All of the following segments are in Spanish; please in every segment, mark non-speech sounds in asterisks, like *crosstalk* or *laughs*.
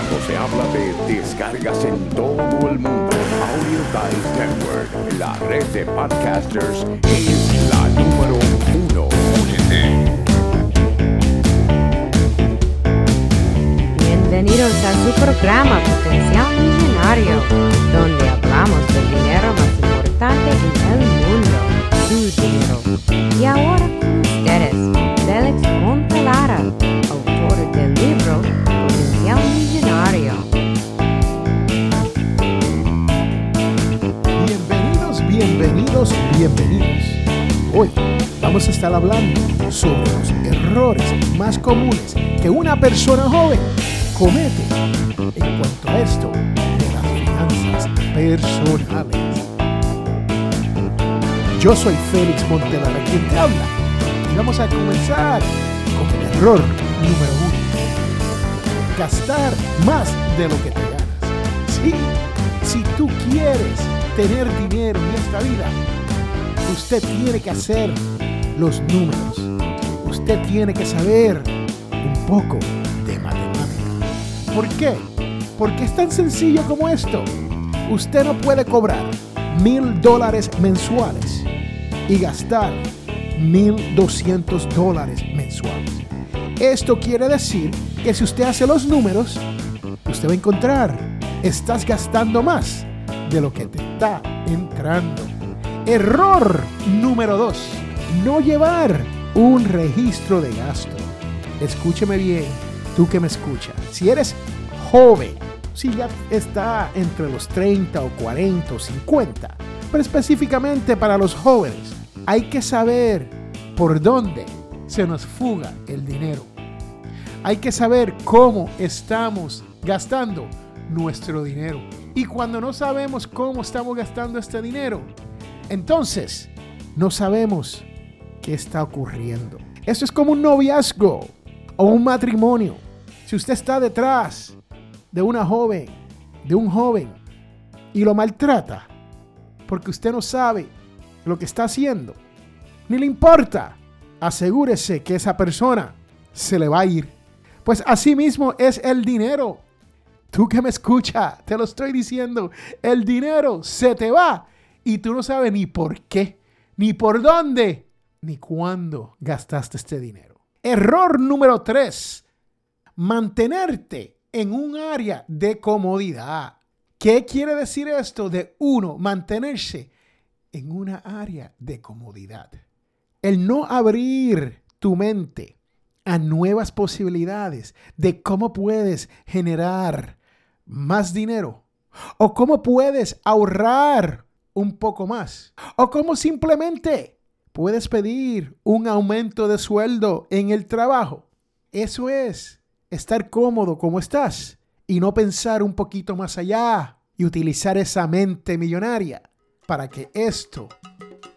Cuando se habla de descargas en todo el mundo, Audio Dice Network, la red de podcasters, es la número uno. Bienvenidos a su programa Potencial bienvenidos. Hoy vamos a estar hablando sobre los errores más comunes que una persona joven comete en cuanto a esto de las finanzas personales. Yo soy Félix Montelara, quien te habla. Y vamos a comenzar con el error número uno. Gastar más de lo que te ganas. Sí, si tú quieres tener dinero en esta vida, usted tiene que hacer los números. Usted tiene que saber un poco de matemática. ¿Por qué? Porque es tan sencillo como esto. Usted no puede cobrar mil dólares mensuales y gastar mil doscientos dólares mensuales. Esto quiere decir que si usted hace los números, usted va a encontrar, estás gastando más de lo que te está entrando. Error número 2. No llevar un registro de gasto. Escúcheme bien, tú que me escuchas. Si eres joven, si ya está entre los 30 o 40 o 50, pero específicamente para los jóvenes, hay que saber por dónde se nos fuga el dinero. Hay que saber cómo estamos gastando nuestro dinero. Y cuando no sabemos cómo estamos gastando este dinero, entonces no sabemos qué está ocurriendo. Esto es como un noviazgo o un matrimonio. Si usted está detrás de una joven, de un joven, y lo maltrata, porque usted no sabe lo que está haciendo, ni le importa, asegúrese que esa persona se le va a ir. Pues así mismo es el dinero. Tú que me escucha, te lo estoy diciendo, el dinero se te va y tú no sabes ni por qué, ni por dónde, ni cuándo gastaste este dinero. Error número 3. Mantenerte en un área de comodidad. ¿Qué quiere decir esto de uno mantenerse en una área de comodidad? El no abrir tu mente a nuevas posibilidades de cómo puedes generar más dinero o cómo puedes ahorrar un poco más o cómo simplemente puedes pedir un aumento de sueldo en el trabajo. Eso es estar cómodo como estás y no pensar un poquito más allá y utilizar esa mente millonaria para que esto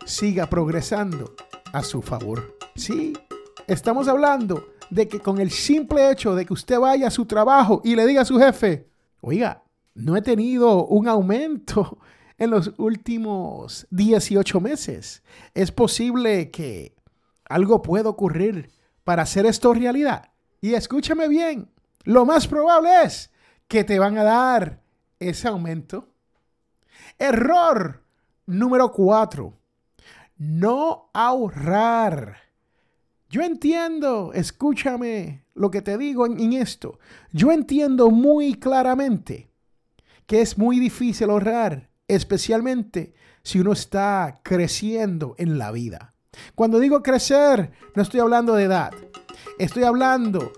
siga progresando a su favor. Sí, estamos hablando de que con el simple hecho de que usted vaya a su trabajo y le diga a su jefe, oiga, no he tenido un aumento *laughs* en los últimos 18 meses. Es posible que algo pueda ocurrir para hacer esto realidad. Y escúchame bien, lo más probable es que te van a dar ese aumento. Error número 4. No ahorrar. Yo entiendo, escúchame lo que te digo en, esto. Yo entiendo muy claramente que es muy difícil ahorrar, especialmente si uno está creciendo en la vida. Cuando digo crecer, no estoy hablando de edad. Estoy hablando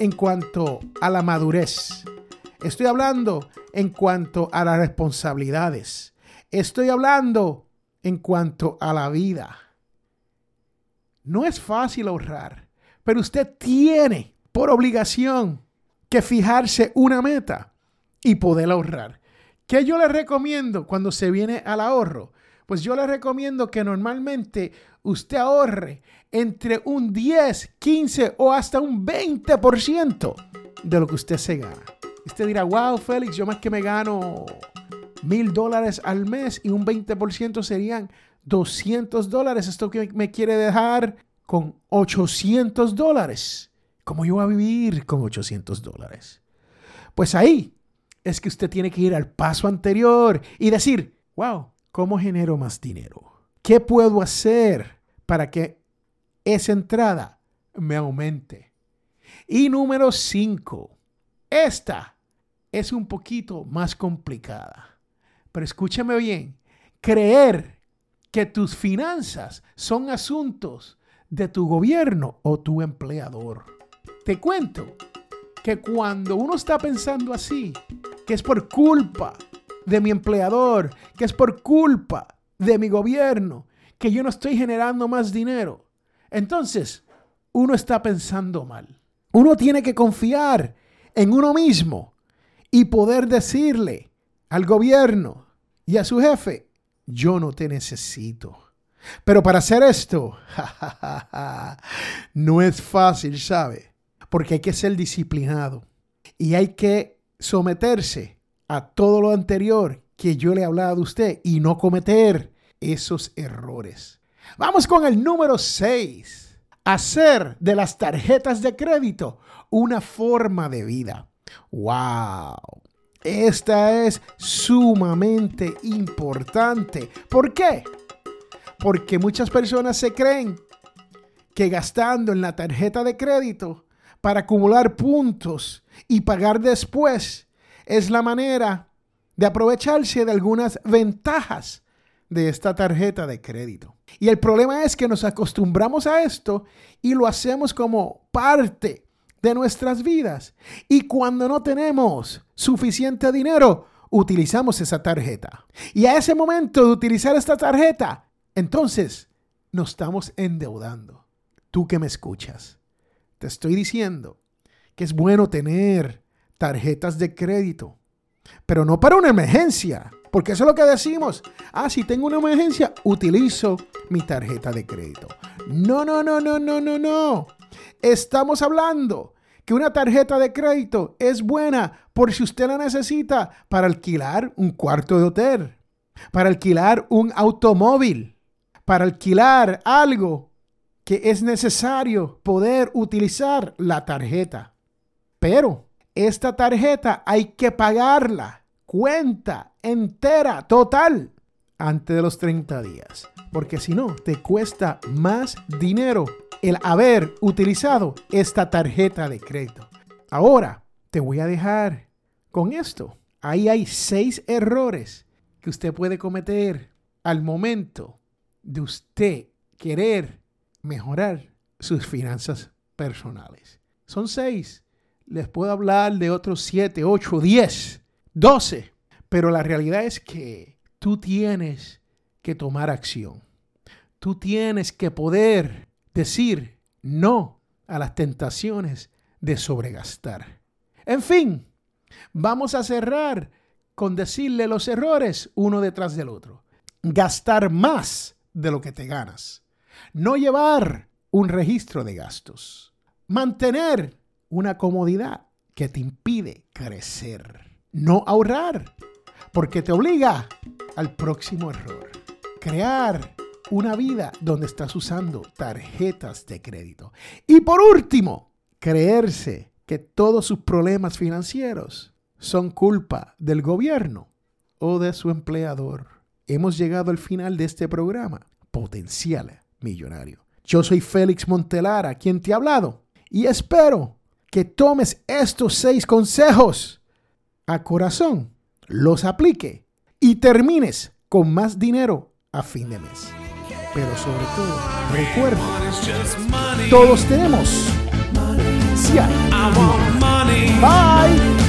en cuanto a la madurez. Estoy hablando en cuanto a las responsabilidades. Estoy hablando en cuanto a la vida. No es fácil ahorrar, pero usted tiene por obligación que fijarse una meta y poder ahorrar. ¿Qué yo le recomiendo cuando se viene al ahorro? Pues yo le recomiendo que normalmente usted ahorre entre un 10, 15 o hasta un 20% de lo que usted se gana. Usted dirá, wow, Félix, yo más que me gano mil dólares al mes y un 20% serían 200 dólares. Esto que me quiere dejar con 800 dólares. ¿Cómo yo voy a vivir con 800 dólares? Pues ahí es que usted tiene que ir al paso anterior y decir, wow, ¿cómo genero más dinero? ¿Qué puedo hacer para que esa entrada me aumente? Y número cinco, esta es un poquito más complicada. Pero escúchame bien, creer que tus finanzas son asuntos de tu gobierno o tu empleador. Te cuento que cuando uno está pensando así, que es por culpa de mi empleador, que es por culpa de mi gobierno, que yo no estoy generando más dinero, entonces uno está pensando mal. Uno tiene que confiar en uno mismo y poder decirle al gobierno y a su jefe, yo no te necesito. Pero para hacer esto, *laughs* no es fácil, ¿sabe? Porque hay que ser disciplinado y hay que someterse a todo lo anterior que yo le he hablado a usted y no cometer esos errores. Vamos con el número 6. Hacer de las tarjetas de crédito una forma de vida. ¡Wow! Esta es sumamente importante. ¿Por qué? Porque muchas personas se creen que gastando en la tarjeta de crédito para acumular puntos y pagar después es la manera de aprovecharse de algunas ventajas de esta tarjeta de crédito. Y el problema es que nos acostumbramos a esto y lo hacemos como parte de nuestras vidas. Y cuando no tenemos suficiente dinero, utilizamos esa tarjeta. Y a ese momento de utilizar esta tarjeta, entonces nos estamos endeudando. Tú que me escuchas, te estoy diciendo que es bueno tener tarjetas de crédito, pero no para una emergencia. Porque eso es lo que decimos. Ah, si tengo una emergencia, utilizo mi tarjeta de crédito. No, no, no, no, no, no, no. Estamos hablando que una tarjeta de crédito es buena por si usted la necesita para alquilar un cuarto de hotel, para alquilar un automóvil, para alquilar algo que es necesario poder utilizar la tarjeta. Pero esta tarjeta hay que pagarla, cuenta entera, total, antes de los 30 días. Porque si no, te cuesta más dinero el haber utilizado esta tarjeta de crédito. Ahora, te voy a dejar con esto. Ahí hay seis errores que usted puede cometer al momento de usted querer mejorar sus finanzas personales. Son seis. Les puedo hablar de otros siete, ocho, diez, doce. Pero la realidad es que tú tienes que tomar acción. Tú tienes que poder decir no a las tentaciones de sobregastar. En fin, vamos a cerrar con decirle los errores uno detrás del otro. Gastar más de lo que te ganas. No llevar un registro de gastos. Mantener una comodidad que te impide crecer. No ahorrar porque te obliga al próximo error. Crear una vida donde estás usando tarjetas de crédito. Y por último, creerse que todos sus problemas financieros son culpa del gobierno o de su empleador. Hemos llegado al final de este programa, Potencial Millonario. Yo soy Félix Montelara, quien te ha hablado, y espero que tomes estos seis consejos a corazón, los aplique y termines con más dinero a fin de mes. Pero sobre todo, recuerda, todos tenemos potencial. Bye.